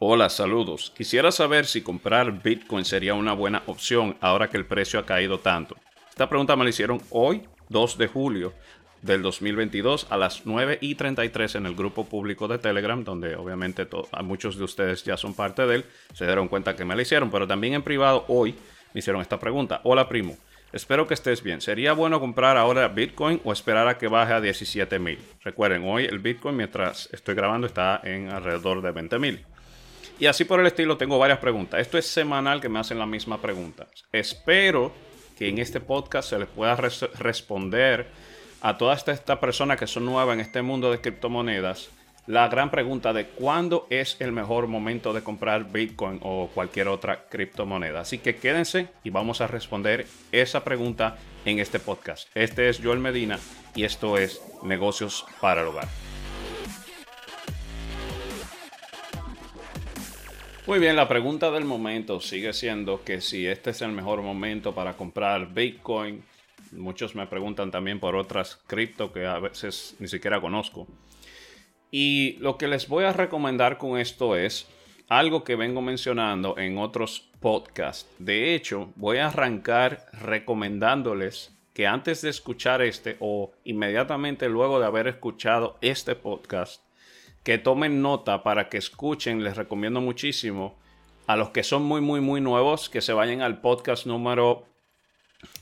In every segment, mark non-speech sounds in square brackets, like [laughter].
Hola, saludos. Quisiera saber si comprar Bitcoin sería una buena opción ahora que el precio ha caído tanto. Esta pregunta me la hicieron hoy, 2 de julio del 2022 a las 9 y 33 en el grupo público de Telegram, donde obviamente muchos de ustedes ya son parte de él, se dieron cuenta que me la hicieron, pero también en privado hoy me hicieron esta pregunta. Hola primo, espero que estés bien. ¿Sería bueno comprar ahora Bitcoin o esperar a que baje a 17 mil? Recuerden, hoy el Bitcoin mientras estoy grabando está en alrededor de 20 mil. Y así por el estilo tengo varias preguntas. Esto es semanal que me hacen la misma pregunta. Espero que en este podcast se les pueda responder a todas estas personas que son nuevas en este mundo de criptomonedas la gran pregunta de cuándo es el mejor momento de comprar Bitcoin o cualquier otra criptomoneda. Así que quédense y vamos a responder esa pregunta en este podcast. Este es Joel Medina y esto es Negocios para el Hogar. Muy bien, la pregunta del momento sigue siendo que si este es el mejor momento para comprar Bitcoin. Muchos me preguntan también por otras cripto que a veces ni siquiera conozco. Y lo que les voy a recomendar con esto es algo que vengo mencionando en otros podcasts. De hecho, voy a arrancar recomendándoles que antes de escuchar este o inmediatamente luego de haber escuchado este podcast, que tomen nota para que escuchen. Les recomiendo muchísimo a los que son muy, muy, muy nuevos que se vayan al podcast número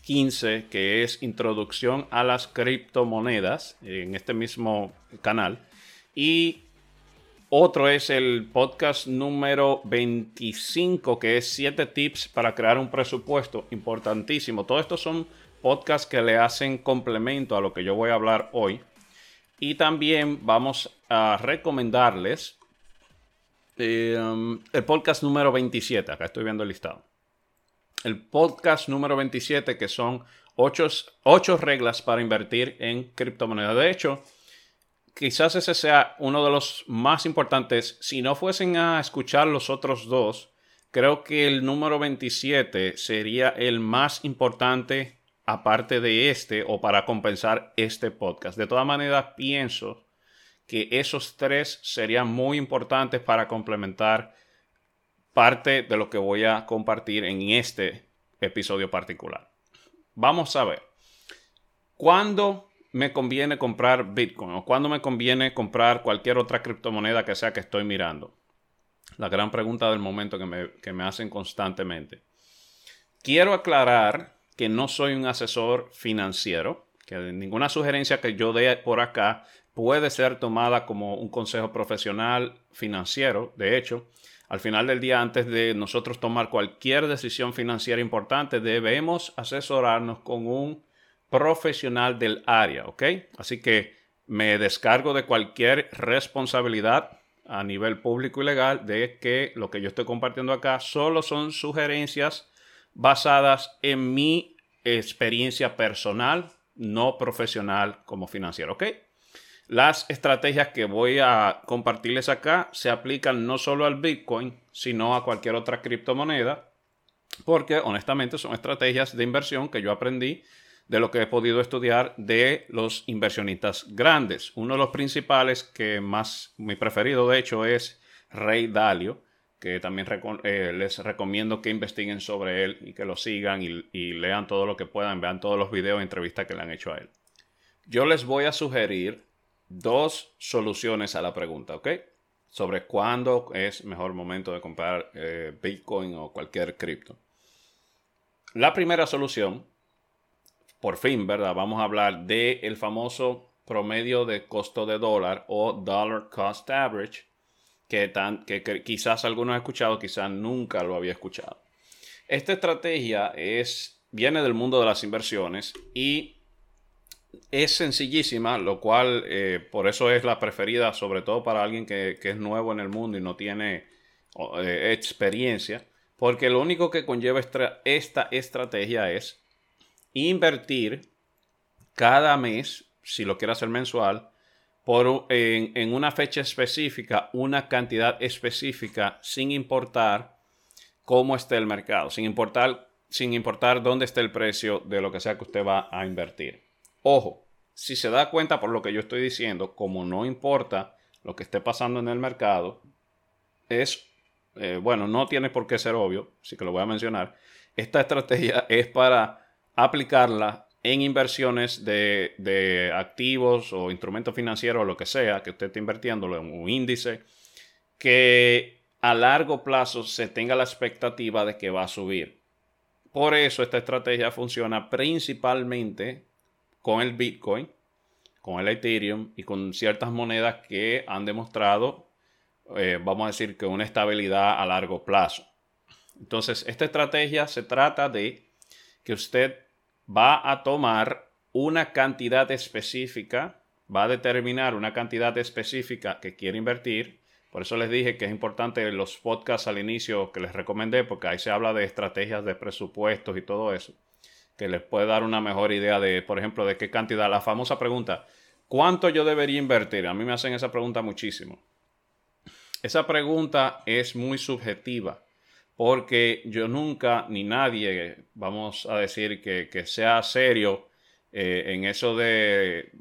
15, que es Introducción a las criptomonedas, en este mismo canal. Y otro es el podcast número 25, que es 7 tips para crear un presupuesto. Importantísimo. Todos estos son podcasts que le hacen complemento a lo que yo voy a hablar hoy. Y también vamos a recomendarles um, el podcast número 27. Acá estoy viendo el listado. El podcast número 27, que son 8, reglas para invertir en criptomonedas. De hecho, quizás ese sea uno de los más importantes. Si no fuesen a escuchar los otros dos, creo que el número 27 sería el más importante aparte de este o para compensar este podcast. De todas maneras, pienso que esos tres serían muy importantes para complementar parte de lo que voy a compartir en este episodio particular. Vamos a ver. ¿Cuándo me conviene comprar Bitcoin o cuándo me conviene comprar cualquier otra criptomoneda que sea que estoy mirando? La gran pregunta del momento que me, que me hacen constantemente. Quiero aclarar que no soy un asesor financiero, que ninguna sugerencia que yo dé por acá puede ser tomada como un consejo profesional financiero. De hecho, al final del día, antes de nosotros tomar cualquier decisión financiera importante, debemos asesorarnos con un profesional del área, ¿ok? Así que me descargo de cualquier responsabilidad a nivel público y legal de que lo que yo estoy compartiendo acá solo son sugerencias basadas en mi experiencia personal, no profesional como financiero. ¿Ok? Las estrategias que voy a compartirles acá se aplican no solo al Bitcoin, sino a cualquier otra criptomoneda, porque honestamente son estrategias de inversión que yo aprendí de lo que he podido estudiar de los inversionistas grandes. Uno de los principales que más, mi preferido de hecho es Ray Dalio, que también eh, les recomiendo que investiguen sobre él y que lo sigan y, lean todo lo que puedan, vean todos los videos e entrevistas que le han hecho a él. Yo les voy a sugerir dos soluciones a la pregunta, ¿ok? Sobre cuándo es mejor momento de comprar eh, Bitcoin o cualquier cripto. La primera solución, por fin, ¿verdad? Vamos a hablar del el famoso promedio de costo de dólar o dollar cost average que, tan, que, quizás algunos han escuchado, quizás nunca lo había escuchado. Esta estrategia es, viene del mundo de las inversiones y es sencillísima, lo cual eh, por eso es la preferida, sobre todo para alguien que, es nuevo en el mundo y no tiene eh, experiencia, porque lo único que conlleva esta estrategia es invertir cada mes, si lo quiere hacer mensual, por, en, una fecha específica, una cantidad específica, sin importar cómo esté el mercado, sin importar, sin importar dónde esté el precio de lo que sea que usted va a invertir. Ojo, si se da cuenta por lo que yo estoy diciendo, como no importa lo que esté pasando en el mercado, es eh, bueno, no tiene por qué ser obvio, así que lo voy a mencionar. Esta estrategia es para aplicarla en inversiones de, activos o instrumentos financieros o lo que sea que usted esté invirtiendo en un índice que a largo plazo se tenga la expectativa de que va a subir. Por eso esta estrategia funciona principalmente con el Bitcoin, con el Ethereum y con ciertas monedas que han demostrado, eh, vamos a decir, que una estabilidad a largo plazo. Entonces, esta estrategia se trata de que usted va a tomar una cantidad específica, va a determinar una cantidad específica que quiere invertir. Por eso les dije que es importante los podcasts al inicio que les recomendé, porque ahí se habla de estrategias de presupuestos y todo eso, que les puede dar una mejor idea de, por ejemplo, de qué cantidad. La famosa pregunta, ¿cuánto yo debería invertir? A mí me hacen esa pregunta muchísimo. Esa pregunta es muy subjetiva porque yo nunca, ni nadie, vamos a decir que, sea serio eh, en eso de,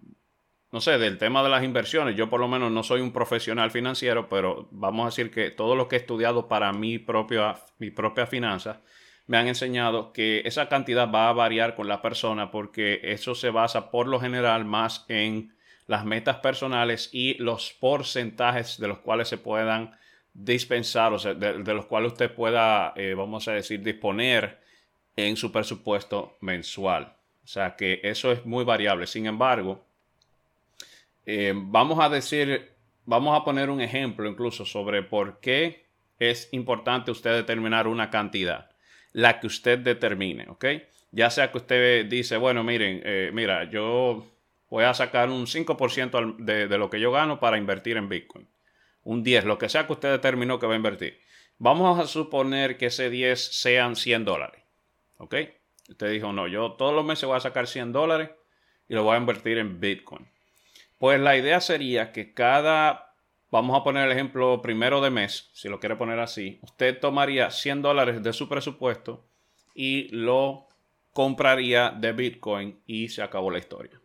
no sé, del tema de las inversiones. Yo por lo menos no soy un profesional financiero, pero vamos a decir que todo lo que he estudiado para mi propia, mi propia finanza me han enseñado que esa cantidad va a variar con la persona porque eso se basa por lo general más en las metas personales y los porcentajes de los cuales se puedan dispensar, o sea, de, los cuales usted pueda, eh, vamos a decir, disponer en su presupuesto mensual. O sea que eso es muy variable. Sin embargo, eh, vamos a decir, vamos a poner un ejemplo incluso sobre por qué es importante usted determinar una cantidad, la que usted determine, ¿ok? Ya sea que usted dice, bueno, miren, eh, mira, yo voy a sacar un 5% de, de lo que yo gano para invertir en Bitcoin un 10, lo que sea que usted determinó que va a invertir. Vamos a suponer que ese 10 sean 100 dólares. ¿Ok? Usted dijo, no, yo todos los meses voy a sacar 100 dólares y lo voy a invertir en Bitcoin. Pues la idea sería que cada, vamos a poner el ejemplo primero de mes, si lo quiere poner así, usted tomaría 100 dólares de su presupuesto y lo compraría de Bitcoin y se acabó la historia.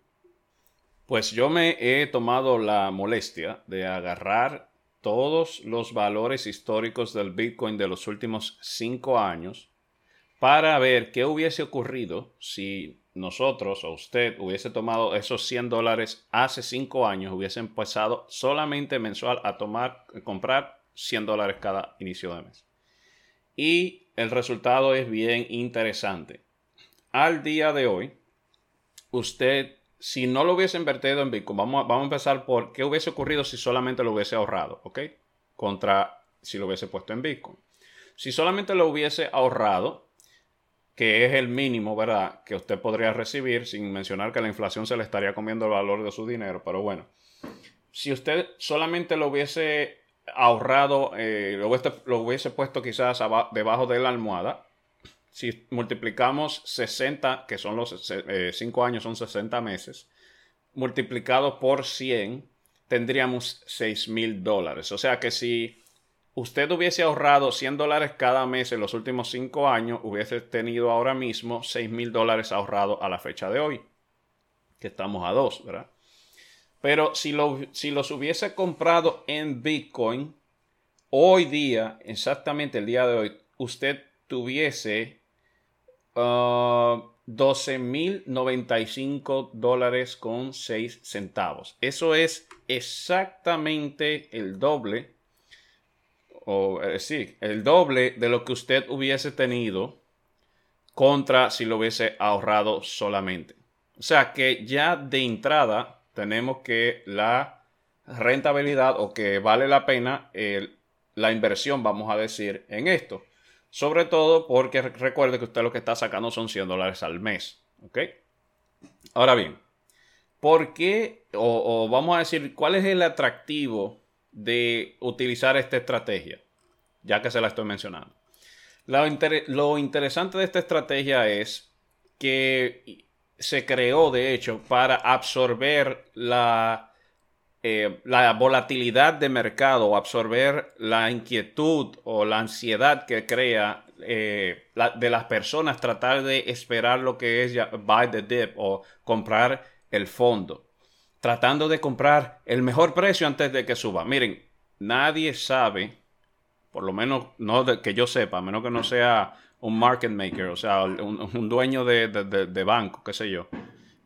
Pues yo me he tomado la molestia de agarrar todos los valores históricos del Bitcoin de los últimos cinco años para ver qué hubiese ocurrido si nosotros o usted hubiese tomado esos 100 dólares hace cinco años, hubiese empezado solamente mensual a tomar, comprar 100 dólares cada inicio de mes. Y el resultado es bien interesante. Al día de hoy, usted si no lo hubiese invertido en Bitcoin, vamos a, vamos a empezar por qué hubiese ocurrido si solamente lo hubiese ahorrado, ¿ok? Contra si lo hubiese puesto en Bitcoin. Si solamente lo hubiese ahorrado, que es el mínimo, ¿verdad? Que usted podría recibir, sin mencionar que la inflación se le estaría comiendo el valor de su dinero, pero bueno. Si usted solamente lo hubiese ahorrado, eh, lo, hubiese, lo, hubiese, puesto quizás debajo de la almohada, si multiplicamos 60, que son los 5 eh, años, son 60 meses, multiplicado por 100, tendríamos 6 mil dólares. O sea que si usted hubiese ahorrado 100 dólares cada mes en los últimos 5 años, hubiese tenido ahora mismo 6 mil dólares ahorrados a la fecha de hoy, que estamos a 2, ¿verdad? Pero si los hubiese comprado en Bitcoin, hoy día, exactamente el día de hoy, usted tuviese 12.095 uh, dólares con 6 centavos. Eso es exactamente el doble, o eh, el doble de lo que usted hubiese tenido contra si lo hubiese ahorrado solamente. O sea que ya de entrada tenemos que la rentabilidad o que vale la pena la inversión, vamos a decir, en esto. Sobre todo porque recuerde que usted lo que está sacando son 100 dólares al mes. ¿Ok? Ahora bien, ¿por qué? O, vamos a decir, ¿cuál es el atractivo de utilizar esta estrategia? Ya que se la estoy mencionando. lo interesante de esta estrategia es que se creó, de hecho, para absorber la eh, la volatilidad de mercado absorber la inquietud o la ansiedad que crea eh, de las personas tratar de esperar lo que es buy the dip o comprar el fondo, tratando de comprar el mejor precio antes de que suba. Miren, nadie sabe por lo menos no que yo sepa, a menos que no sea un market maker, o sea, un, dueño de, de, banco, qué sé yo.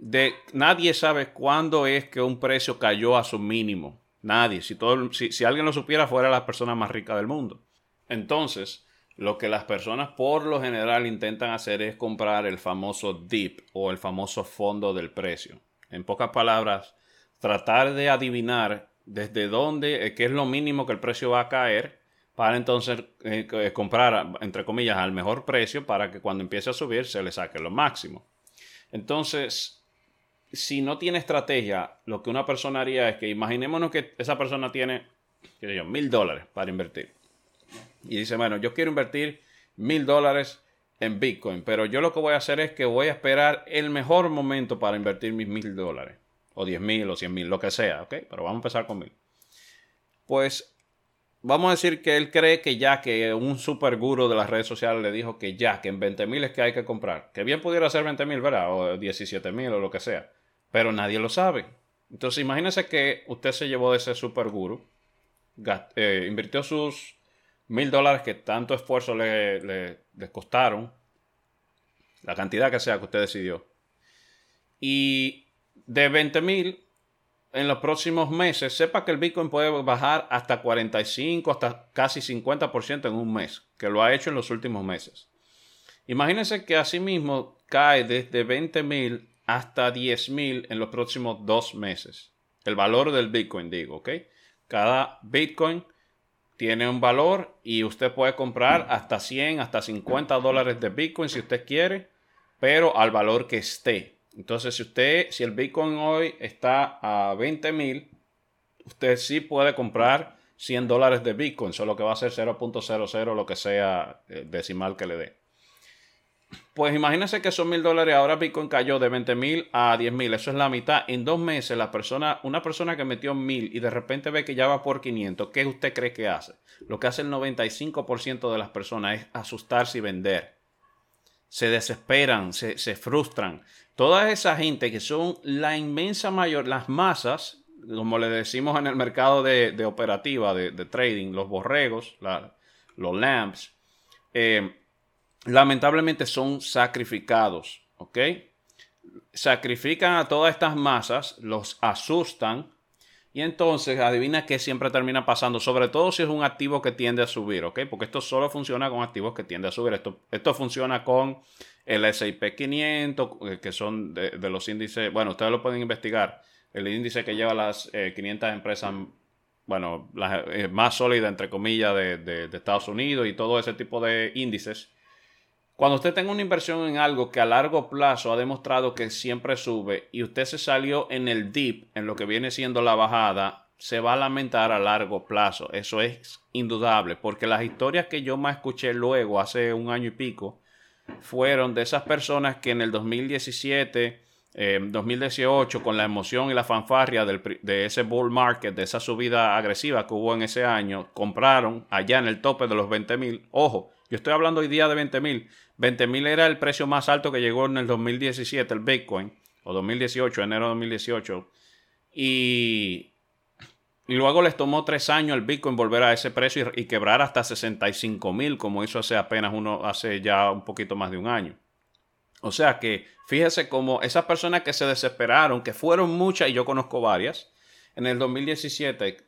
De, nadie sabe cuándo es que un precio cayó a su mínimo. Nadie. Si, todo, si, si alguien lo supiera, fuera la persona más rica del mundo. Entonces, lo que las personas por lo general intentan hacer es comprar el famoso dip o el famoso fondo del precio. En pocas palabras, tratar de adivinar desde dónde, eh, qué es lo mínimo que el precio va a caer para entonces eh, eh, comprar, entre comillas, al mejor precio para que cuando empiece a subir se le saque lo máximo. Entonces, si no tiene estrategia, lo que una persona haría es que imaginémonos que esa persona tiene, qué yo, mil dólares para invertir. Y dice, bueno, yo quiero invertir mil dólares en Bitcoin, pero yo lo que voy a hacer es que voy a esperar el mejor momento para invertir mis mil dólares, o diez mil, o cien mil, lo que sea, ¿ok? Pero vamos a empezar con mil. Pues vamos a decir que él cree que ya que un super guru de las redes sociales le dijo que ya, que en 20 mil es que hay que comprar. Que bien pudiera ser 20 mil, ¿verdad? O 17 mil o lo que sea. Pero nadie lo sabe. Entonces imagínese que usted se llevó de ese super guru, eh, invirtió sus mil dólares que tanto esfuerzo le, costaron, la cantidad que sea que usted decidió. Y de 20 mil en los próximos meses, sepa que el Bitcoin puede bajar hasta 45, hasta casi 50% en un mes, que lo ha hecho en los últimos meses. Imagínense que asimismo cae desde 20 mil hasta 10 mil en los próximos dos meses. El valor del Bitcoin, digo, ¿ok? Cada Bitcoin tiene un valor y usted puede comprar hasta 100, hasta 50 dólares de Bitcoin si usted quiere, pero al valor que esté. Entonces, si usted, si el Bitcoin hoy está a 20 mil, usted sí puede comprar 100 dólares de Bitcoin, solo que va a ser 0.00 lo que sea eh, decimal que le dé. Pues imagínense que son mil dólares, ahora Bitcoin cayó de 20 mil a 10 mil, eso es la mitad. En dos meses, la persona, una persona que metió mil y de repente ve que ya va por 500, ¿qué usted cree que hace? Lo que hace el 95% de las personas es asustarse y vender. Se desesperan, se, se frustran. Toda esa gente que son la inmensa mayor, las masas, como le decimos en el mercado de, operativa, de, trading, los borregos, los lamps, eh, lamentablemente son sacrificados, ¿ok? Sacrifican a todas estas masas, los asustan y entonces adivina qué siempre termina pasando, sobre todo si es un activo que tiende a subir, ¿ok? Porque esto solo funciona con activos que tienden a subir. Esto, esto funciona con el S&P 500, eh, que son de, los índices, bueno, ustedes lo pueden investigar, el índice que lleva las 500 eh, empresas, bueno, las eh, más sólidas, entre comillas, de, Estados Unidos y todo ese tipo de índices. Cuando usted tenga una inversión en algo que a largo plazo ha demostrado que siempre sube y usted se salió en el dip, en lo que viene siendo la bajada, se va a lamentar a largo plazo. Eso es indudable, porque las historias que yo más escuché luego, hace un año y pico, fueron de esas personas que en el 2017, 2018, eh, con la emoción y la fanfarria de ese bull market, de esa subida agresiva que hubo en ese año, compraron allá en el tope de los 20 mil. Ojo, yo estoy hablando hoy día de 20 mil. 20 mil era el precio más alto que llegó en el 2017, el Bitcoin, o 2018, enero de 2018. Y y luego les tomó tres años el Bitcoin volver a ese precio y, quebrar hasta 65 mil, como hizo hace apenas uno, hace ya un poquito más de un año. O sea que fíjese cómo esas personas que se desesperaron, que fueron muchas y yo conozco varias, en el 2017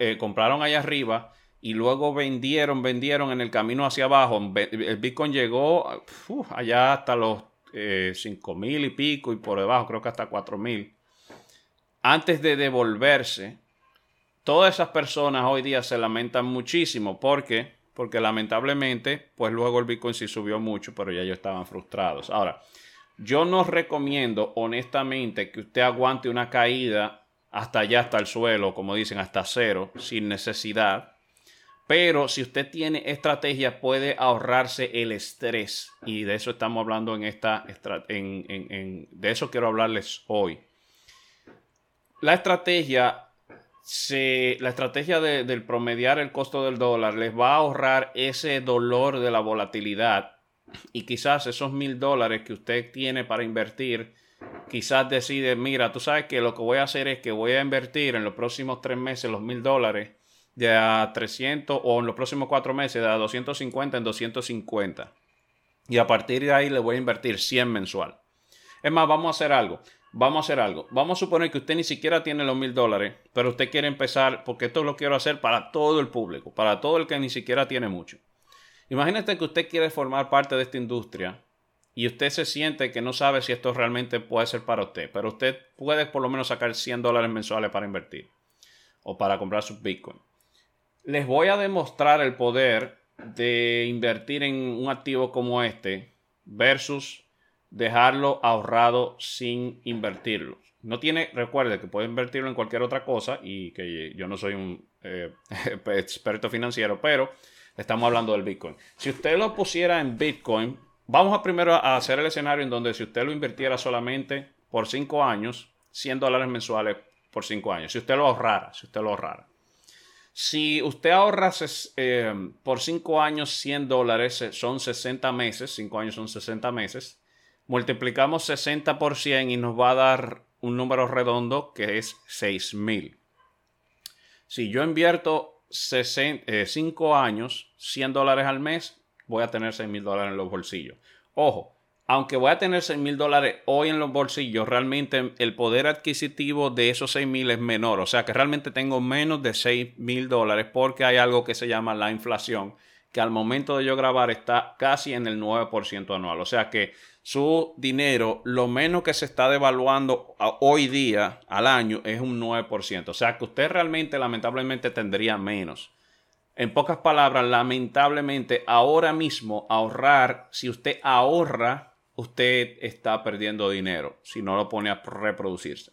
eh, compraron allá arriba y luego vendieron, vendieron en el camino hacia abajo. El Bitcoin llegó allá hasta los eh, 5 mil y pico y por debajo creo que hasta 4 mil. Antes de devolverse todas esas personas hoy día se lamentan muchísimo. ¿Por qué? Porque lamentablemente, pues luego el Bitcoin sí subió mucho, pero ya ellos estaban frustrados. Ahora, yo no recomiendo honestamente que usted aguante una caída hasta allá, hasta el suelo, como dicen, hasta cero, sin necesidad. Pero si usted tiene estrategia, puede ahorrarse el estrés. Y de eso estamos hablando en esta. En, de eso quiero hablarles hoy. La estrategia la estrategia de, del promediar el costo del dólar les va a ahorrar ese dolor de la volatilidad y quizás esos mil dólares que usted tiene para invertir, quizás decide, mira, tú sabes que lo que voy a hacer es que voy a invertir en los próximos tres meses los mil dólares de a 300 o en los próximos cuatro meses de a 250 en 250. Y a partir de ahí le voy a invertir 100 mensual. Es más, vamos a hacer algo. Vamos a hacer algo. Vamos a suponer que usted ni siquiera tiene los mil dólares, pero usted quiere empezar, porque esto lo quiero hacer para todo el público, para todo el que ni siquiera tiene mucho. Imagínate que usted quiere formar parte de esta industria y usted se siente que no sabe si esto realmente puede ser para usted, pero usted puede por lo menos sacar 100 dólares mensuales para invertir o para comprar su Bitcoin. Les voy a demostrar el poder de invertir en un activo como este versus dejarlo ahorrado sin invertirlo. No tiene, recuerde que puede invertirlo en cualquier otra cosa y que yo no soy un eh, [laughs] experto financiero, pero estamos hablando del Bitcoin. Si usted lo pusiera en Bitcoin, vamos a primero a hacer el escenario en donde si usted lo invirtiera solamente por 5 años, 100 dólares mensuales por 5 años, si usted lo ahorrara, si usted lo ahorrara. Si usted ahorra eh, por 5 años 100 dólares, eh, son 60 meses, 5 años son 60 meses, multiplicamos 60 por 100 y nos va a dar un número redondo que es 6 mil. Si yo invierto 5 eh, años, 100 dólares al mes, voy a tener 6 mil dólares en los bolsillos. Ojo, aunque voy a tener 6 mil dólares hoy en los bolsillos, realmente el poder adquisitivo de esos 6 mil es menor. O sea que realmente tengo menos de 6 mil dólares porque hay algo que se llama la inflación, que al momento de yo grabar está casi en el 9% anual. O sea que su dinero, lo menos que se está devaluando hoy día al año es un 9%. O sea que usted realmente lamentablemente tendría menos. En pocas palabras, lamentablemente ahora mismo ahorrar, si usted ahorra usted está perdiendo dinero si no lo pone a reproducirse.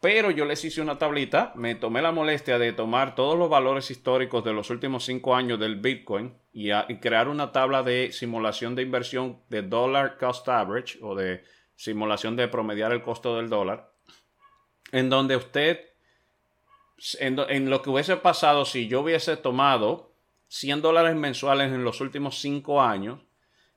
Pero yo les hice una tablita, me tomé la molestia de tomar todos los valores históricos de los últimos cinco años del Bitcoin y, crear una tabla de simulación de inversión de dollar cost average o de simulación de promediar el costo del dólar, en donde usted, en, en lo que hubiese pasado si yo hubiese tomado 100 dólares mensuales en los últimos cinco años,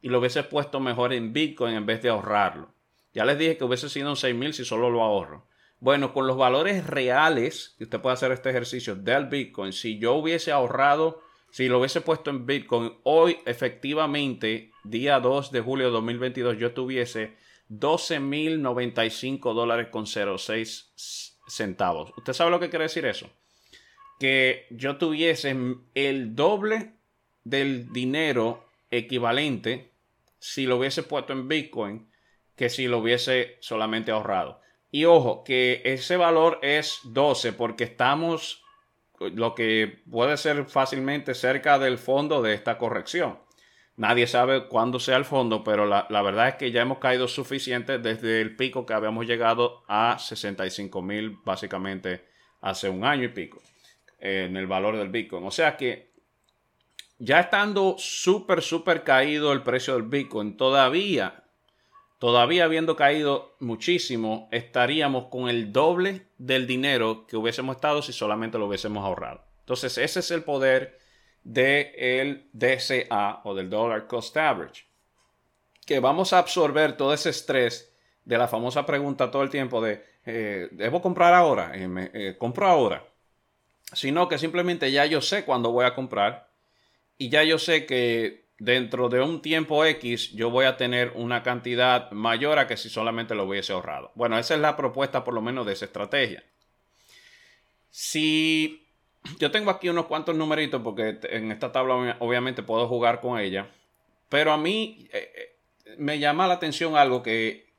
y lo hubiese puesto mejor en Bitcoin en vez de ahorrarlo. Ya les dije que hubiese sido un 6 mil si solo lo ahorro. Bueno, con los valores reales, que usted puede hacer este ejercicio del Bitcoin, si yo hubiese ahorrado, si lo hubiese puesto en Bitcoin, hoy efectivamente, día 2 de julio de 2022, yo tuviese 12.095 dólares con 06 centavos. ¿Usted sabe lo que quiere decir eso? Que yo tuviese el doble del dinero equivalente si lo hubiese puesto en Bitcoin que si lo hubiese solamente ahorrado. Y ojo, que ese valor es 12 porque estamos lo que puede ser fácilmente cerca del fondo de esta corrección. Nadie sabe cuándo sea el fondo, pero la, verdad es que ya hemos caído suficiente desde el pico que habíamos llegado a 65 mil básicamente hace un año y pico en el valor del Bitcoin. O sea que ya estando súper, súper caído el precio del Bitcoin, todavía, todavía habiendo caído muchísimo, estaríamos con el doble del dinero que hubiésemos estado si solamente lo hubiésemos ahorrado. Entonces, ese es el poder del DCA o del Dollar Cost Average. Que vamos a absorber todo ese estrés de la famosa pregunta todo el tiempo de, eh, ¿debo comprar ahora? Eh, eh, ¿Compro ahora? Sino que simplemente ya yo sé cuándo voy a comprar y ya yo sé que dentro de un tiempo X yo voy a tener una cantidad mayor a que si solamente lo hubiese ahorrado. Bueno, esa es la propuesta por lo menos de esa estrategia. Si yo tengo aquí unos cuantos numeritos porque en esta tabla obviamente puedo jugar con ella, pero a mí eh, eh, me llama la atención algo que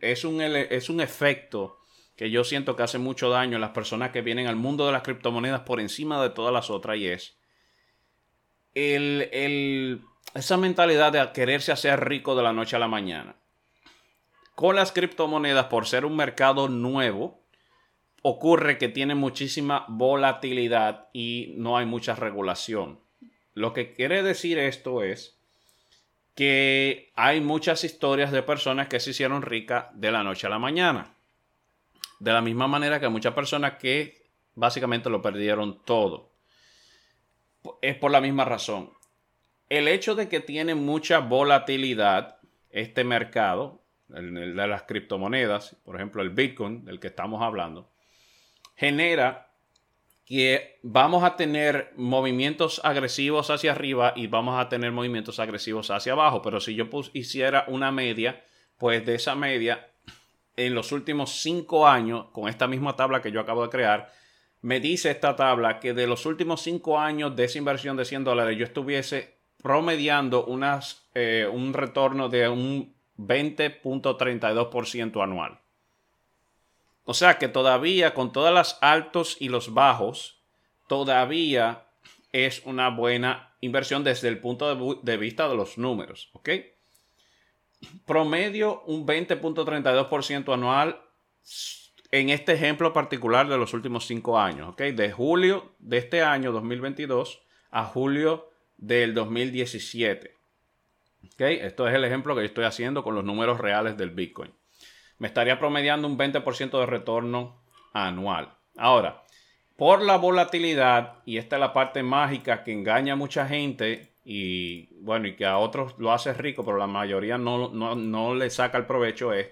es un, es un efecto que yo siento que hace mucho daño a las personas que vienen al mundo de las criptomonedas por encima de todas las otras y es el, esa mentalidad de quererse hacer rico de la noche a la mañana. Con las criptomonedas, por ser un mercado nuevo, ocurre que tiene muchísima volatilidad y no hay mucha regulación. Lo que quiere decir esto es que hay muchas historias de personas que se hicieron ricas de la noche a la mañana. De la misma manera que hay muchas personas que básicamente lo perdieron todo es por la misma razón. El hecho de que tiene mucha volatilidad este mercado, el, de las criptomonedas, por ejemplo el Bitcoin del que estamos hablando, genera que vamos a tener movimientos agresivos hacia arriba y vamos a tener movimientos agresivos hacia abajo. Pero si yo hiciera una media, pues de esa media, en los últimos cinco años, con esta misma tabla que yo acabo de crear, me dice esta tabla que de los últimos cinco años de esa inversión de 100 dólares, yo estuviese promediando unas, eh, un retorno de un 20.32% anual. O sea que todavía con todas las altos y los bajos, todavía es una buena inversión desde el punto de, vista de los números. ¿Ok? Promedio un 20.32% anual en este ejemplo particular de los últimos cinco años. ¿Ok? De julio de este año 2022 a julio del 2017. ¿Ok? Esto es el ejemplo que yo estoy haciendo con los números reales del Bitcoin me estaría promediando un 20% de retorno anual. Ahora, por la volatilidad, y esta es la parte mágica que engaña a mucha gente y bueno, y que a otros lo hace rico, pero la mayoría no, no le saca el provecho, es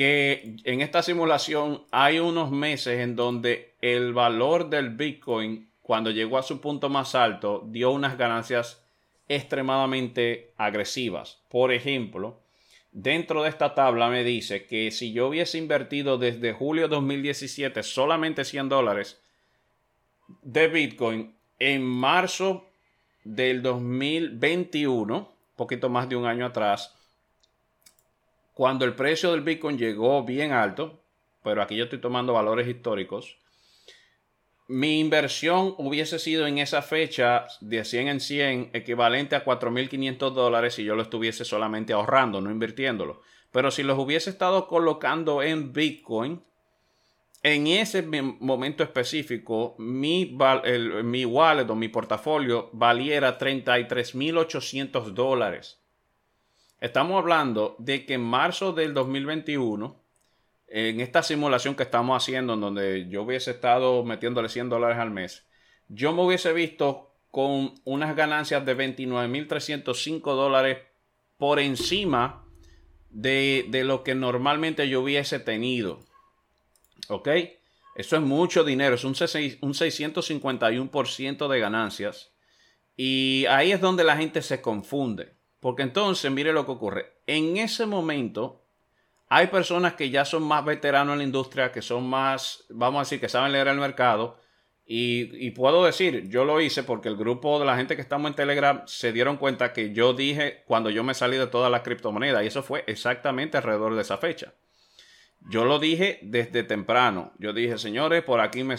que en esta simulación hay unos meses en donde el valor del Bitcoin, cuando llegó a su punto más alto, dio unas ganancias extremadamente agresivas. Por ejemplo, dentro de esta tabla me dice que si yo hubiese invertido desde julio de 2017 solamente 100 dólares de Bitcoin en marzo del 2021, poquito más de un año atrás, cuando el precio del Bitcoin llegó bien alto, pero aquí yo estoy tomando valores históricos, mi inversión hubiese sido en esa fecha de 100 en 100 equivalente a 4.500 dólares si yo lo estuviese solamente ahorrando, no invirtiéndolo. Pero si los hubiese estado colocando en Bitcoin, en ese momento específico, mi, mi wallet o mi portafolio valiera 33.800 dólares. Estamos hablando de que en marzo del 2021 en esta simulación que estamos haciendo, en donde yo hubiese estado metiéndole 100 dólares al mes, yo me hubiese visto con unas ganancias de 29.305 dólares por encima de, lo que normalmente yo hubiese tenido. ¿Ok? Eso es mucho dinero, es un, un 651% de ganancias. Y ahí es donde la gente se confunde. Porque entonces, mire lo que ocurre. En ese momento, hay personas que ya son más veteranos en la industria, que son más, vamos a decir, que saben leer el mercado. Y, puedo decir, yo lo hice porque el grupo de la gente que estamos en Telegram se dieron cuenta que yo dije cuando yo me salí de todas las criptomonedas. Y eso fue exactamente alrededor de esa fecha. Yo lo dije desde temprano. Yo dije, señores, por aquí me,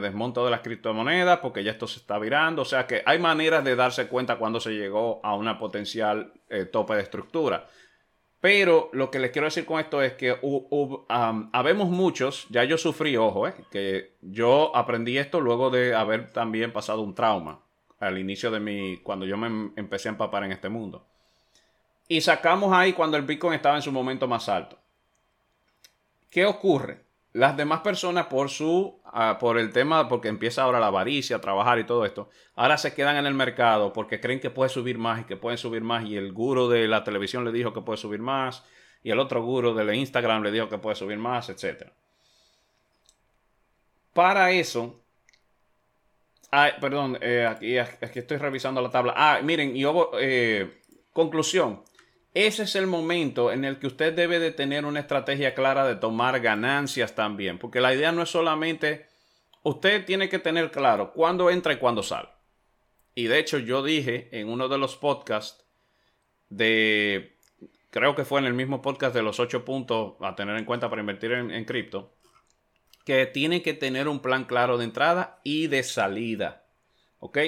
desmonto de las criptomonedas porque ya esto se está virando. O sea que hay maneras de darse cuenta cuando se llegó a una potencial eh, tope de estructura. Pero lo que les quiero decir con esto es que habemos muchos, ya yo sufrí, ojo, eh, que yo aprendí esto luego de haber también pasado un trauma al inicio de mi, cuando yo me empecé a empapar en este mundo. Y sacamos ahí cuando el Bitcoin estaba en su momento más alto. ¿Qué ocurre? Las demás personas por su, ah, por el tema, porque empieza ahora la avaricia, a trabajar y todo esto, ahora se quedan en el mercado porque creen que puede subir más y que pueden subir más y el guro de la televisión le dijo que puede subir más y el otro guro de Instagram le dijo que puede subir más, etc. Para eso, perdón, eh, aquí, aquí, estoy revisando la tabla. Ah, miren, y eh, conclusión. Ese es el momento en el que usted debe de tener una estrategia clara de tomar ganancias también, porque la idea no es solamente, usted tiene que tener claro cuándo entra y cuándo sale. Y de hecho yo dije en uno de los podcasts de, creo que fue en el mismo podcast de los ocho puntos a tener en cuenta para invertir en, en cripto, que tiene que tener un plan claro de entrada y de salida. ¿Ok?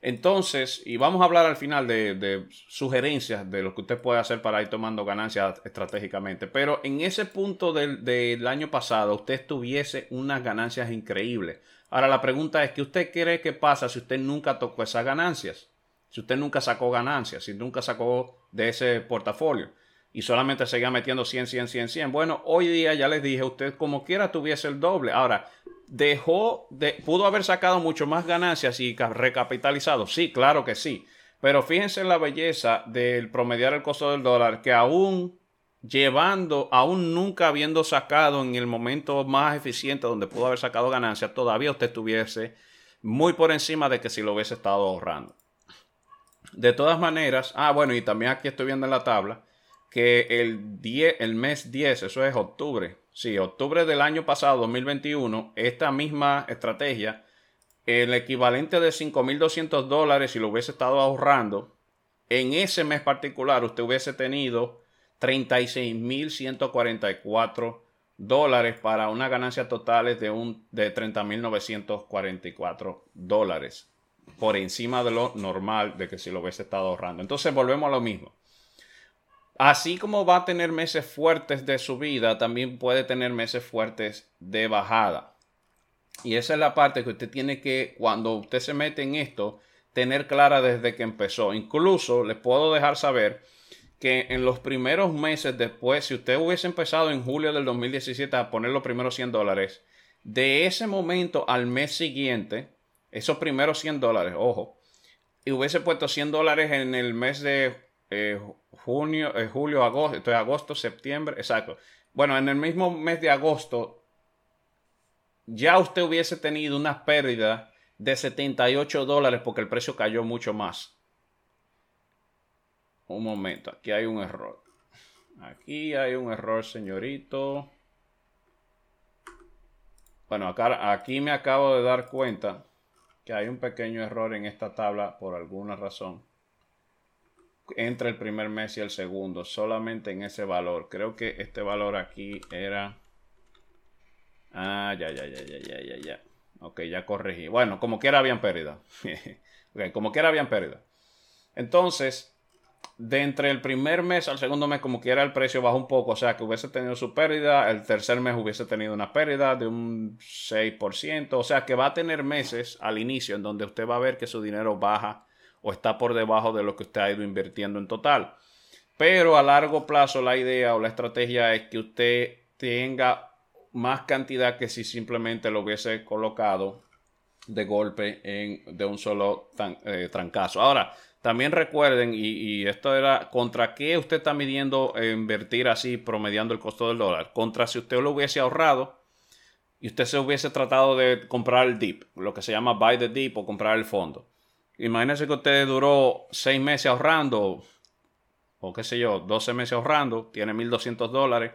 Entonces, y vamos a hablar al final de, sugerencias de lo que usted puede hacer para ir tomando ganancias estratégicamente. Pero en ese punto del, año pasado, usted tuviese unas ganancias increíbles. Ahora la pregunta es, ¿qué usted cree que pasa si usted nunca tocó esas ganancias? Si usted nunca sacó ganancias, si nunca sacó de ese portafolio y solamente seguía metiendo 100, 100, 100, 100. Bueno, hoy día ya les dije, usted como quiera tuviese el doble. Ahora, dejó de, pudo haber sacado mucho más ganancias y recapitalizado. Sí, claro que sí. Pero fíjense la belleza del promediar el costo del dólar, que aún llevando, aún nunca habiendo sacado en el momento más eficiente donde pudo haber sacado ganancias, todavía usted estuviese muy por encima de que si lo hubiese estado ahorrando. De todas maneras, ah, bueno, y también aquí estoy viendo en la tabla que el, el mes 10, eso es octubre, sí, octubre del año pasado, 2021, esta misma estrategia, el equivalente de 5.200 dólares, si lo hubiese estado ahorrando, en ese mes particular usted hubiese tenido 36.144 dólares para una ganancia total de, un, de 30.944 dólares por encima de lo normal de que si lo hubiese estado ahorrando. Entonces volvemos a lo mismo. Así como va a tener meses fuertes de subida, también puede tener meses fuertes de bajada. Y esa es la parte que usted tiene que, cuando usted se mete en esto, tener clara desde que empezó. Incluso les puedo dejar saber que en los primeros meses después, si usted hubiese empezado en julio del 2017 a poner los primeros 100 dólares, de ese momento al mes siguiente, esos primeros 100 dólares, ojo, y hubiese puesto 100 dólares en el mes de eh, junio, eh, julio, agosto, entonces agosto, septiembre, exacto. Bueno, en el mismo mes de agosto, ya usted hubiese tenido una pérdida de 78 dólares porque el precio cayó mucho más. Un momento, aquí hay un error. Aquí hay un error, señorito. Bueno, acá, aquí me acabo de dar cuenta que hay un pequeño error en esta tabla por alguna razón. Entre el primer mes y el segundo, solamente en ese valor. Creo que este valor aquí era... Ah, ya, ya, ya, ya, ya, ya, ya. Ok, ya corregí. Bueno, como quiera habían pérdida. [laughs] ok, como quiera habían pérdida. Entonces, de entre el primer mes al segundo mes, como quiera, el precio bajó un poco. O sea, que hubiese tenido su pérdida. El tercer mes hubiese tenido una pérdida de un 6%. O sea, que va a tener meses al inicio en donde usted va a ver que su dinero baja o está por debajo de lo que usted ha ido invirtiendo en total. Pero a largo plazo la idea o la estrategia es que usted tenga más cantidad que si simplemente lo hubiese colocado de golpe en, de un solo eh, trancazo. Ahora, también recuerden, y, esto era contra qué usted está midiendo invertir así, promediando el costo del dólar. Contra si usted lo hubiese ahorrado y usted se hubiese tratado de comprar el DIP, lo que se llama buy the DIP o comprar el fondo. Imagínese que usted duró seis meses ahorrando, o qué sé yo, 12 meses ahorrando, tiene 1.200 dólares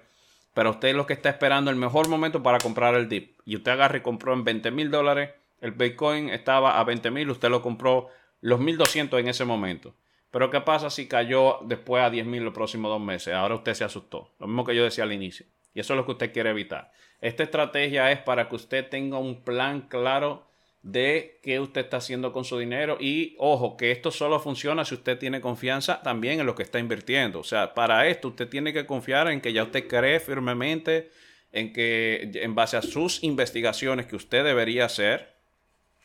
pero usted es lo que está esperando el mejor momento para comprar el dip. Y usted agarra y compró en 20 mil dólares. El Bitcoin estaba a 20 mil. Usted lo compró los 1200 en ese momento. Pero ¿qué pasa si cayó después a 10 mil los próximos dos meses? Ahora usted se asustó. Lo mismo que yo decía al inicio. Y eso es lo que usted quiere evitar. Esta estrategia es para que usted tenga un plan claro de qué usted está haciendo con su dinero y ojo que esto solo funciona si usted tiene confianza también en lo que está invirtiendo. O sea, para esto usted tiene que confiar en que ya usted cree firmemente en que en base a sus investigaciones que usted debería hacer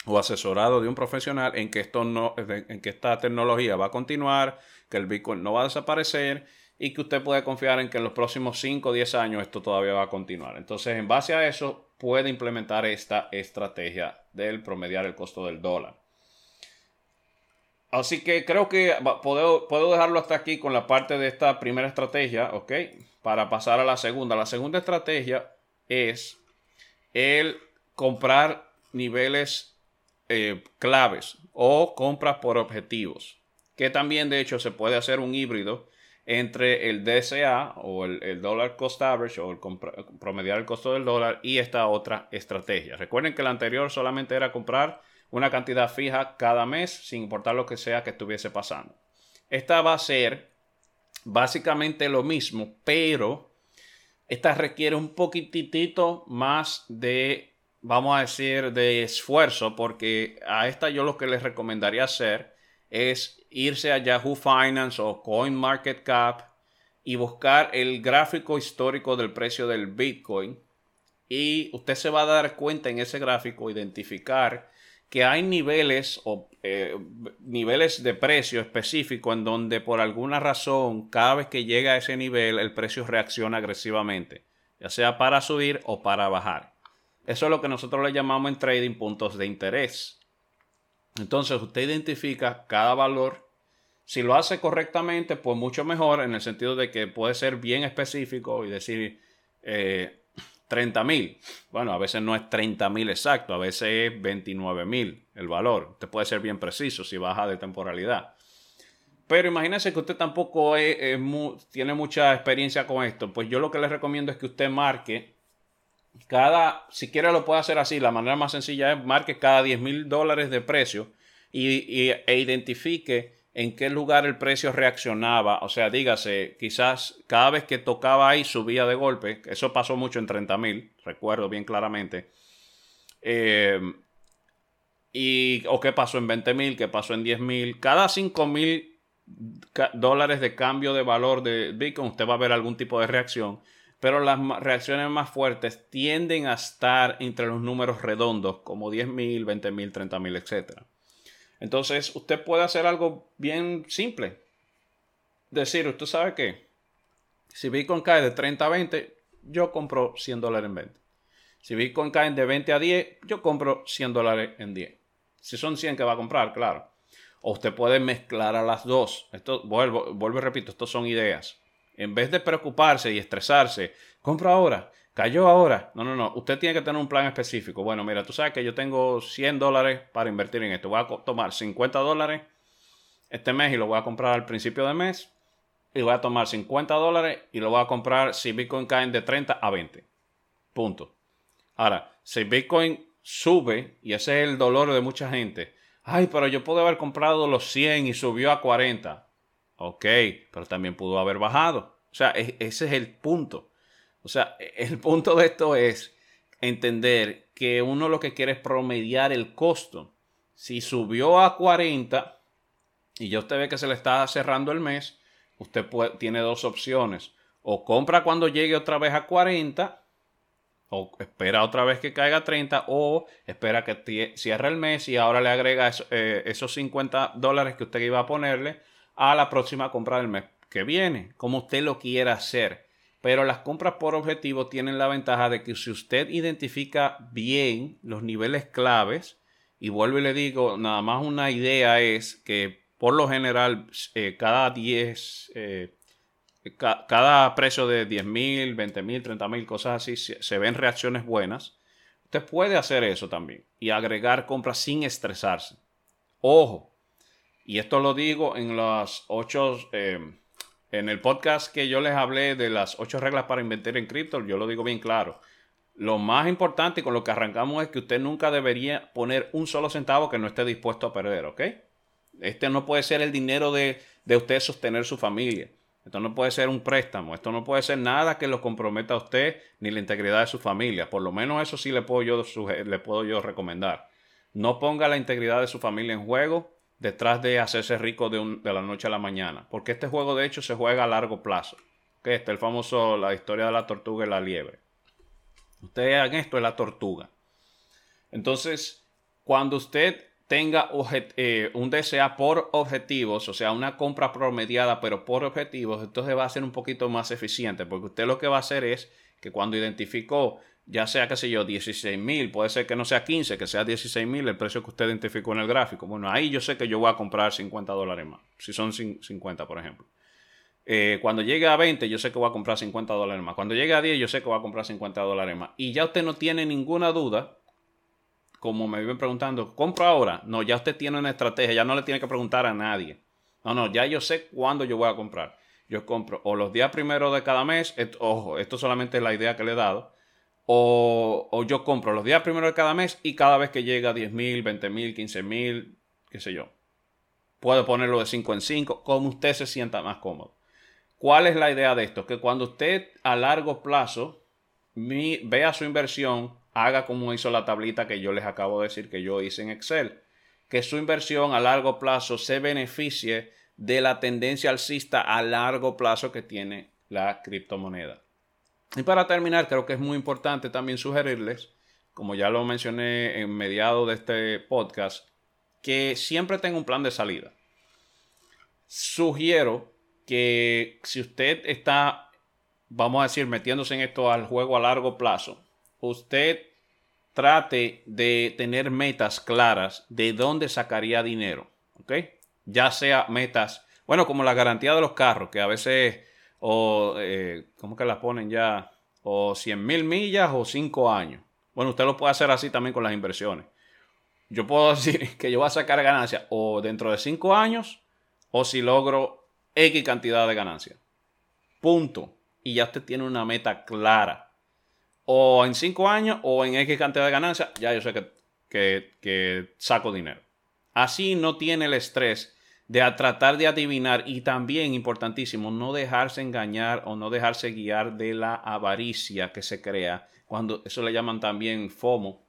o asesorado de un profesional en que esto no en que esta tecnología va a continuar, que el Bitcoin no va a desaparecer y que usted puede confiar en que en los próximos 5 o 10 años esto todavía va a continuar. Entonces, en base a eso, puede implementar esta estrategia del promediar el costo del dólar. Así que creo que puedo, puedo dejarlo hasta aquí con la parte de esta primera estrategia, ¿ok? Para pasar a la segunda. La segunda estrategia es el comprar niveles eh, claves o compras por objetivos, que también de hecho se puede hacer un híbrido entre el DSA o el, Dollar Cost Average o el promediar el costo del dólar y esta otra estrategia. Recuerden que la anterior solamente era comprar una cantidad fija cada mes sin importar lo que sea que estuviese pasando. Esta va a ser básicamente lo mismo, pero esta requiere un poquitito más de, vamos a decir, de esfuerzo porque a esta yo lo que les recomendaría hacer es irse a Yahoo Finance o CoinMarketCap y buscar el gráfico histórico del precio del Bitcoin. Y usted se va a dar cuenta en ese gráfico, identificar que hay niveles o eh, niveles de precio específico en donde por alguna razón cada vez que llega a ese nivel el precio reacciona agresivamente, ya sea para subir o para bajar. Eso es lo que nosotros le llamamos en trading puntos de interés. Entonces usted identifica cada valor Si lo hace correctamente, pues mucho mejor en el sentido de que puede ser bien específico y decir eh, 30 mil. Bueno, a veces no es 30 mil exacto, a veces es 29 mil el valor. Te puede ser bien preciso si baja de temporalidad. Pero imagínese que usted tampoco tiene mucha experiencia con esto. Pues yo lo que le recomiendo es que usted marque cada, si quiere lo puede hacer así, la manera más sencilla es marque cada 10 mil dólares de precio y, e identifique en qué lugar el precio reaccionaba. O sea, dígase, quizás cada vez que tocaba ahí subía de golpe. Eso pasó mucho en 30 mil, recuerdo bien claramente. Eh, y, o qué pasó en 20 mil, qué pasó en 10 mil. Cada 5 mil dólares de cambio de valor de Bitcoin, usted va a ver algún tipo de reacción. Pero las reacciones más fuertes tienden a estar entre los números redondos, como 10 mil, 20 mil, 30 mil, etc. Entonces, usted puede hacer algo bien simple. Decir, usted sabe que si Bitcoin cae de 30 a 20, yo compro 100 dólares en 20. Si Bitcoin cae de 20 a 10, yo compro 100 dólares en 10. Si son 100 que va a comprar, claro. O usted puede mezclar a las dos. Esto, vuelvo, vuelvo y repito, estos son ideas. En vez de preocuparse y estresarse, compra ahora, cayó ahora. No, no, no. Usted tiene que tener un plan específico. Bueno, mira, tú sabes que yo tengo 100 dólares para invertir en esto. Voy a tomar 50 dólares este mes y lo voy a comprar al principio de mes. Y voy a tomar 50 dólares y lo voy a comprar si Bitcoin cae de 30 a 20. Punto. Ahora, si Bitcoin sube, y ese es el dolor de mucha gente, ay, pero yo puedo haber comprado los 100 y subió a 40. Ok, pero también pudo haber bajado. O sea, ese es el punto. O sea, el punto de esto es entender que uno lo que quiere es promediar el costo. Si subió a 40 y ya usted ve que se le está cerrando el mes, usted tiene dos opciones. O compra cuando llegue otra vez a 40, o espera otra vez que caiga a 30, o espera que cierre el mes y ahora le agrega eh, esos 50 dólares que usted iba a ponerle a la próxima compra del mes que viene, como usted lo quiera hacer. Pero las compras por objetivo tienen la ventaja de que si usted identifica bien los niveles claves, y vuelvo y le digo, nada más una idea es que por lo general eh, cada 10, eh, cada precio de 10 mil, 20 mil, 30 mil, cosas así, se, ven reacciones buenas. Usted puede hacer eso también y agregar compras sin estresarse. Ojo, y esto lo digo en las 8... En el podcast que yo les hablé de las ocho reglas para invertir en cripto, yo lo digo bien claro. Lo más importante con lo que arrancamos es que usted nunca debería poner un solo centavo que no esté dispuesto a perder, ¿ok? Este no puede ser el dinero de, usted sostener su familia. Esto no puede ser un préstamo. Esto no puede ser nada que lo comprometa a usted ni la integridad de su familia. Por lo menos eso sí le puedo yo, le puedo yo recomendar. No ponga la integridad de su familia en juego detrás de hacerse rico de, la noche a la mañana. Porque este juego de hecho se juega a largo plazo. Que este el famoso, la historia de la tortuga y la liebre. Ustedes hagan esto es la tortuga. Entonces, cuando usted tenga eh, un DCA por objetivos, o sea, una compra promediada, pero por objetivos, entonces va a ser un poquito más eficiente, porque usted lo que va a hacer es que cuando identificó ya sea, qué sé yo, 16 mil, puede ser que no sea 15, que sea 16 mil el precio que usted identificó en el gráfico. Bueno, ahí yo sé que yo voy a comprar 50 dólares más, si son 50, por ejemplo. Eh, cuando llegue a 20, yo sé que voy a comprar 50 dólares más. Cuando llegue a 10, yo sé que voy a comprar 50 dólares más. Y ya usted no tiene ninguna duda, como me viven preguntando, ¿compro ahora? No, ya usted tiene una estrategia, ya no le tiene que preguntar a nadie. No, no, ya yo sé cuándo yo voy a comprar. Yo compro o los días primeros de cada mes, ojo, esto solamente es la idea que le he dado o, yo compro los días primero de cada mes y cada vez que llega a 10 mil, 20 mil, 15 mil, qué sé yo. Puedo ponerlo de 5 en 5, como usted se sienta más cómodo. ¿Cuál es la idea de esto? Que cuando usted a largo plazo vea su inversión, haga como hizo la tablita que yo les acabo de decir que yo hice en Excel. Que su inversión a largo plazo se beneficie de la tendencia alcista a largo plazo que tiene la criptomoneda. Y para terminar, creo que es muy importante también sugerirles, como ya lo mencioné en mediado de este podcast, que siempre tenga un plan de salida. Sugiero que si usted está, vamos a decir, metiéndose en esto al juego a largo plazo, usted trate de tener metas claras de dónde sacaría dinero, ¿ok? Ya sea metas Bueno, como la garantía de los carros, que a veces, o, eh, ¿cómo que las ponen ya? O 100 mil millas o 5 años. Bueno, usted lo puede hacer así también con las inversiones. Yo puedo [laughs] decir que yo voy a sacar ganancia o dentro de 5 años o si logro X cantidad de ganancia. Punto. Y ya usted tiene una meta clara. O en 5 años o en X cantidad de ganancia, ya yo sé que, que saco dinero. Así no tiene el estrés de tratar de adivinar y también importantísimo no dejarse engañar o no dejarse guiar de la avaricia que se crea cuando eso le llaman también FOMO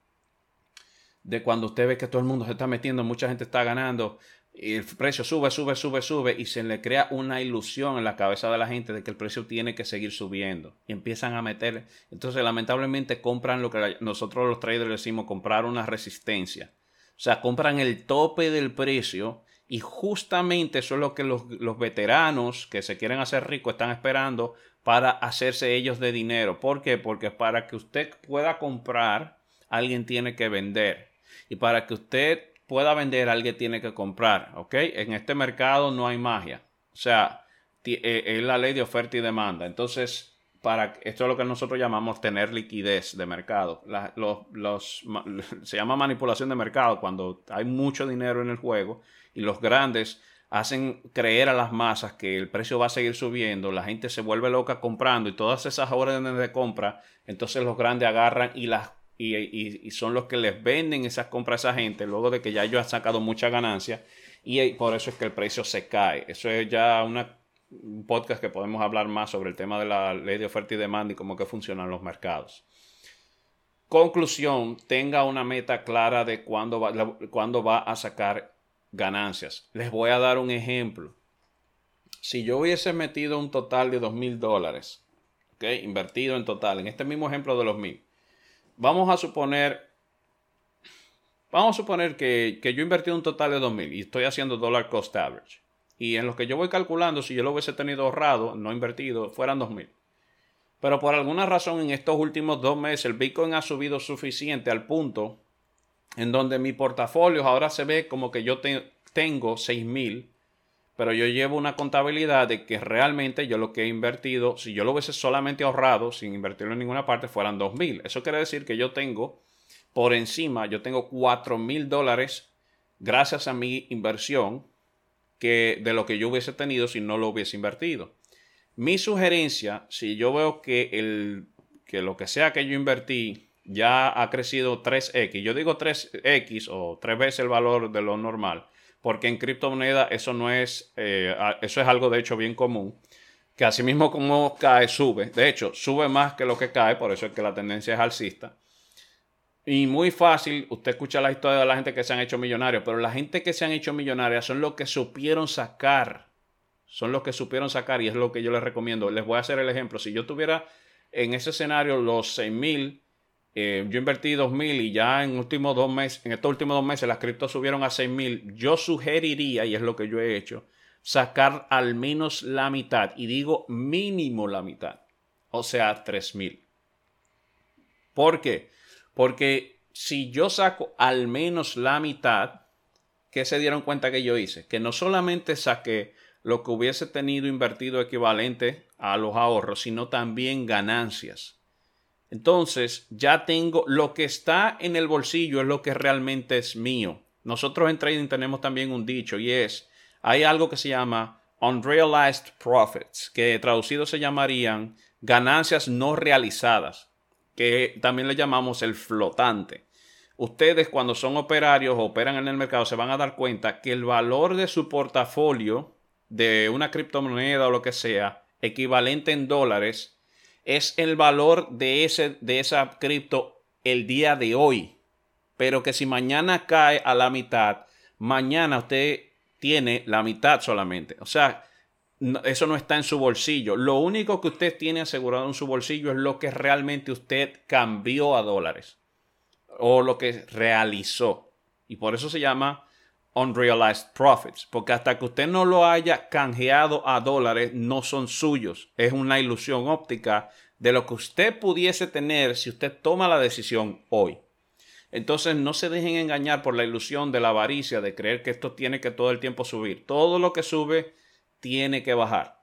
de cuando usted ve que todo el mundo se está metiendo mucha gente está ganando y el precio sube sube sube sube y se le crea una ilusión en la cabeza de la gente de que el precio tiene que seguir subiendo y empiezan a meter entonces lamentablemente compran lo que nosotros los traders decimos comprar una resistencia o sea compran el tope del precio y justamente eso es lo que los, veteranos que se quieren hacer ricos están esperando para hacerse ellos de dinero. ¿Por qué? Porque para que usted pueda comprar, alguien tiene que vender. Y para que usted pueda vender, alguien tiene que comprar. ¿Ok? En este mercado no hay magia. O sea, eh, es la ley de oferta y demanda. Entonces, para esto es lo que nosotros llamamos tener liquidez de mercado. los, [laughs] se llama manipulación de mercado cuando hay mucho dinero en el juego y los grandes hacen creer a las masas que el precio va a seguir subiendo, la gente se vuelve loca comprando y todas esas órdenes de compra, entonces los grandes agarran y las y, son los que les venden esas compras a esa gente luego de que ya ellos han sacado mucha ganancia y por eso es que el precio se cae. Eso es ya una, un podcast que podemos hablar más sobre el tema de la ley de oferta y demanda y cómo que funcionan los mercados. Conclusión, tenga una meta clara de cuándo va, cuándo va a sacar ganancias. Les voy a dar un ejemplo. Si yo hubiese metido un total de dos mil dólares, invertido en total, en este mismo ejemplo de los mil, vamos a suponer, vamos a suponer que, que yo invertí un total de dos mil y estoy haciendo dollar cost average. Y en lo que yo voy calculando, si yo lo hubiese tenido ahorrado, no invertido, fueran dos mil. Pero por alguna razón en estos últimos dos meses el Bitcoin ha subido suficiente al punto en donde mi portafolio ahora se ve como que yo tengo 6 mil, pero yo llevo una contabilidad de que realmente yo lo que he invertido, si yo lo hubiese solamente ahorrado sin invertirlo en ninguna parte, fueran 2 mil. Eso quiere decir que yo tengo por encima, yo tengo 4 mil dólares gracias a mi inversión que de lo que yo hubiese tenido si no lo hubiese invertido. Mi sugerencia, si yo veo que, el, que lo que sea que yo invertí ya ha crecido 3x. Yo digo 3x o 3 veces el valor de lo normal, porque en criptomoneda eso no es, eh, eso es algo de hecho bien común, que así mismo como cae, sube. De hecho, sube más que lo que cae, por eso es que la tendencia es alcista. Y muy fácil, usted escucha la historia de la gente que se han hecho millonarios, pero la gente que se han hecho millonarias son los que supieron sacar, son los que supieron sacar y es lo que yo les recomiendo. Les voy a hacer el ejemplo. Si yo tuviera en ese escenario los 6 mil eh, yo invertí 2.000 y ya en, últimos dos meses, en estos últimos dos meses las criptos subieron a 6.000. Yo sugeriría, y es lo que yo he hecho, sacar al menos la mitad. Y digo mínimo la mitad. O sea, 3.000. ¿Por qué? Porque si yo saco al menos la mitad, ¿qué se dieron cuenta que yo hice? Que no solamente saqué lo que hubiese tenido invertido equivalente a los ahorros, sino también ganancias. Entonces ya tengo lo que está en el bolsillo es lo que realmente es mío. Nosotros en trading tenemos también un dicho y es, hay algo que se llama unrealized profits, que traducido se llamarían ganancias no realizadas, que también le llamamos el flotante. Ustedes cuando son operarios o operan en el mercado se van a dar cuenta que el valor de su portafolio de una criptomoneda o lo que sea, equivalente en dólares, es el valor de, ese, de esa cripto el día de hoy. Pero que si mañana cae a la mitad, mañana usted tiene la mitad solamente. O sea, eso no está en su bolsillo. Lo único que usted tiene asegurado en su bolsillo es lo que realmente usted cambió a dólares o lo que realizó. Y por eso se llama unrealized profits, porque hasta que usted no lo haya canjeado a dólares, no son suyos. Es una ilusión óptica de lo que usted pudiese tener si usted toma la decisión hoy. Entonces no se dejen engañar por la ilusión de la avaricia, de creer que esto tiene que todo el tiempo subir. Todo lo que sube tiene que bajar.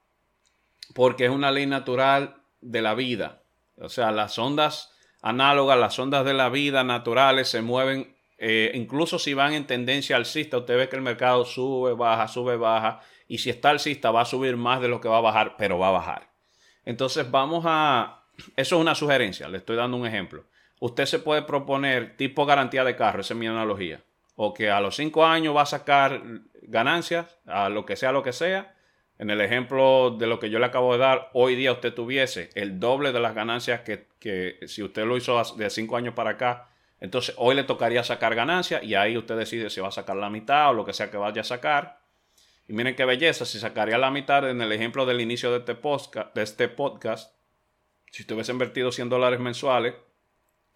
Porque es una ley natural de la vida. O sea, las ondas análogas, las ondas de la vida naturales se mueven, eh, incluso si van en tendencia alcista, usted ve que el mercado sube, baja, sube, baja, y si está alcista va a subir más de lo que va a bajar, pero va a bajar. Entonces vamos a, eso es una sugerencia, le estoy dando un ejemplo. Usted se puede proponer tipo garantía de carro, esa es mi analogía, o que a los cinco años va a sacar ganancias, a lo que sea, lo que sea, en el ejemplo de lo que yo le acabo de dar, hoy día usted tuviese el doble de las ganancias que, si usted lo hizo de cinco años para acá, entonces hoy le tocaría sacar ganancias y ahí usted decide si va a sacar la mitad o lo que sea que vaya a sacar. Y miren qué belleza, si sacaría la mitad en el ejemplo del inicio de este podcast, de este podcast si usted hubiese invertido 100 dólares mensuales,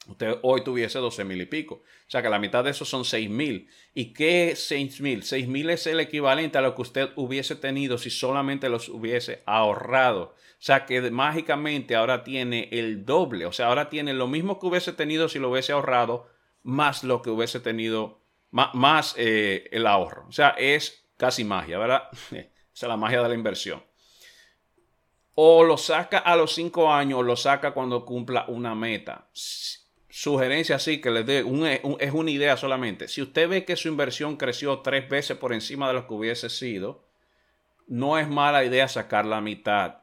usted hoy tuviese 12 mil y pico. O sea que la mitad de eso son 6 mil. ¿Y qué es 6 mil? 6 mil es el equivalente a lo que usted hubiese tenido si solamente los hubiese ahorrado. O sea que mágicamente ahora tiene el doble. O sea, ahora tiene lo mismo que hubiese tenido si lo hubiese ahorrado, más lo que hubiese tenido, más, eh, el ahorro. O sea, es casi magia, ¿verdad? [laughs] Esa es la magia de la inversión o lo saca a los cinco años o lo saca cuando cumpla una meta. Sugerencia así que les dé es una idea solamente. Si usted ve que su inversión creció tres veces por encima de lo que hubiese sido, no es mala idea sacar la mitad.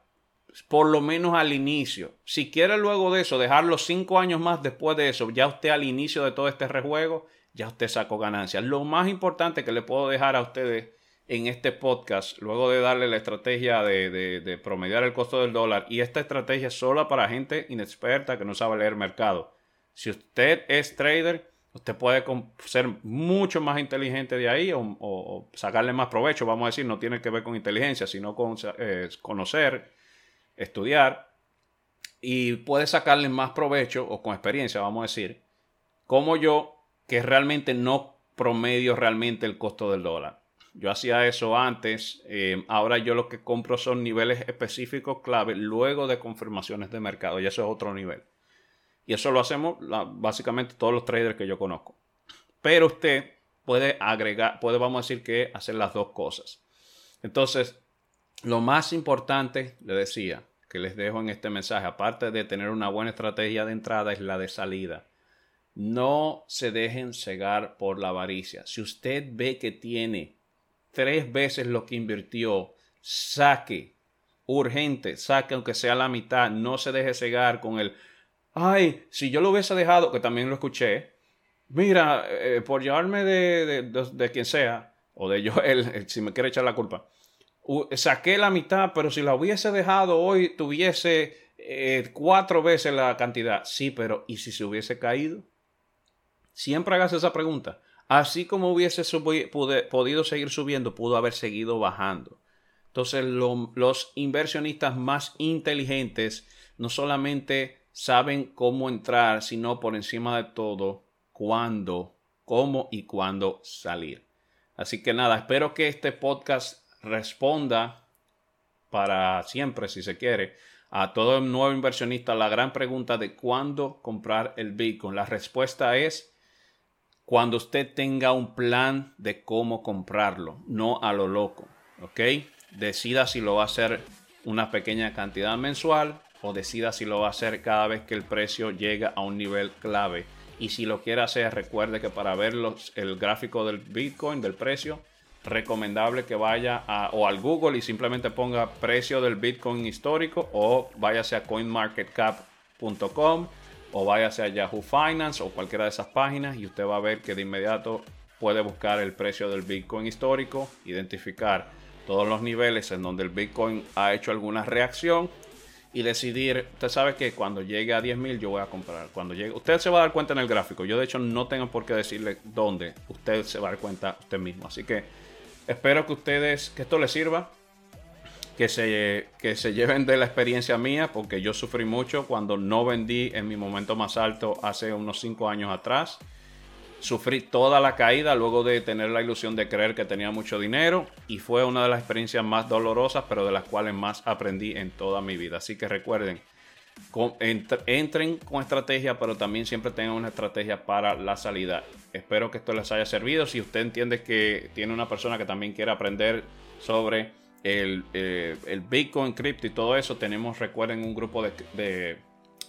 Por lo menos al inicio. Si quiere luego de eso dejarlo cinco años más después de eso, ya usted al inicio de todo este rejuego, ya usted sacó ganancias. Lo más importante que le puedo dejar a ustedes en este podcast, luego de darle la estrategia de, promediar el costo del dólar, y esta estrategia es solo para gente inexperta que no sabe leer mercado. Si usted es trader, usted puede ser mucho más inteligente de ahí o, sacarle más provecho, vamos a decir, no tiene que ver con inteligencia, sino con eh, conocer, estudiar, y puede sacarle más provecho o con experiencia, vamos a decir, como yo, que realmente no promedio realmente el costo del dólar. Yo hacía eso antes. Eh, ahora yo lo que compro son niveles específicos clave luego de confirmaciones de mercado. Y eso es otro nivel. Y eso lo hacemos básicamente todos los traders que yo conozco. Pero usted puede agregar, puede a decir que hacer las dos cosas. Entonces, lo más importante, le decía, que les dejo en este mensaje, aparte de tener una buena estrategia de entrada, es la de salida. No se dejen cegar por la avaricia. Si usted ve que tiene tres veces lo que invirtió, saque urgente, saque aunque sea la mitad, no se deje cegar con el, ay, si yo lo hubiese dejado, que también lo escuché, mira, eh, por llevarme de, de, quien sea, o de yo, [laughs] él, si me quiere echar la culpa, saqué la mitad, pero si la hubiese dejado hoy, tuviese eh, cuatro veces la cantidad. Sí, pero ¿y si se hubiese caído? Siempre hagas esa pregunta. Así como hubiese podido seguir subiendo, pudo haber seguido bajando. Entonces los inversionistas más inteligentes no solamente saben cómo entrar, sino por encima de todo, cuándo, cómo y cuándo salir. Así que nada, espero que este podcast responda para siempre, si se quiere, a todo nuevo inversionista la gran pregunta de cuándo comprar el Bitcoin. La respuesta es cuando usted tenga un plan de cómo comprarlo, no a lo loco, ¿ok? Decida si lo va a hacer una pequeña cantidad mensual decida si lo va a hacer cada vez que el precio llega a un nivel clave. Y si lo quiere hacer, recuerde que para ver el gráfico del Bitcoin, del precio, recomendable que vaya a, o al Google y simplemente ponga precio del Bitcoin histórico o váyase a coinmarketcap.com o váyase a Yahoo Finance o cualquiera de esas páginas y usted va a ver que de inmediato puede buscar el precio del Bitcoin histórico, identificar todos los niveles en donde el Bitcoin ha hecho alguna reacción y decidir, usted sabe que cuando llegue a 10.000 yo voy a comprar. Cuando llegue, usted se va a dar cuenta en el gráfico. Yo de hecho no tengo por qué decirle dónde. Usted se va a dar cuenta usted mismo. Así que espero que ustedes, que esto les sirva que se, que se lleven de la experiencia mía, porque yo sufrí mucho cuando no vendí en mi momento más alto hace unos 5 años atrás. Sufrí toda la caída luego de tener la ilusión de creer que tenía mucho dinero y fue una de las experiencias más dolorosas, pero de las cuales más aprendí en toda mi vida. Así que recuerden, entren con estrategia, pero también siempre tengan una estrategia para la salida. Espero que esto les haya servido. Si usted entiende que tiene una persona que también quiere aprender sobre el, eh, Bitcoin, cripto y todo eso, tenemos, recuerden, un grupo de,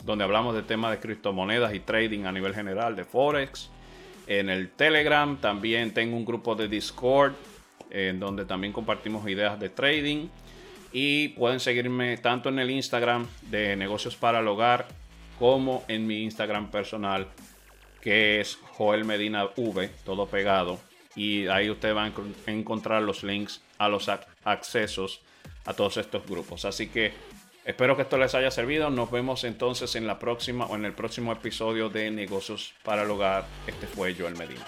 donde hablamos de temas de criptomonedas y trading a nivel general, de Forex. En el Telegram también tengo un grupo de Discord en donde también compartimos ideas de trading. Y pueden seguirme tanto en el Instagram de negocios para el hogar como en mi Instagram personal que es Joel Medina V, todo pegado. Y ahí ustedes van a encontrar los links a los accesos a todos estos grupos. Así que espero que esto les haya servido. Nos vemos entonces en la próxima o en el próximo episodio de Negocios para el Hogar. Este fue Joel Medina.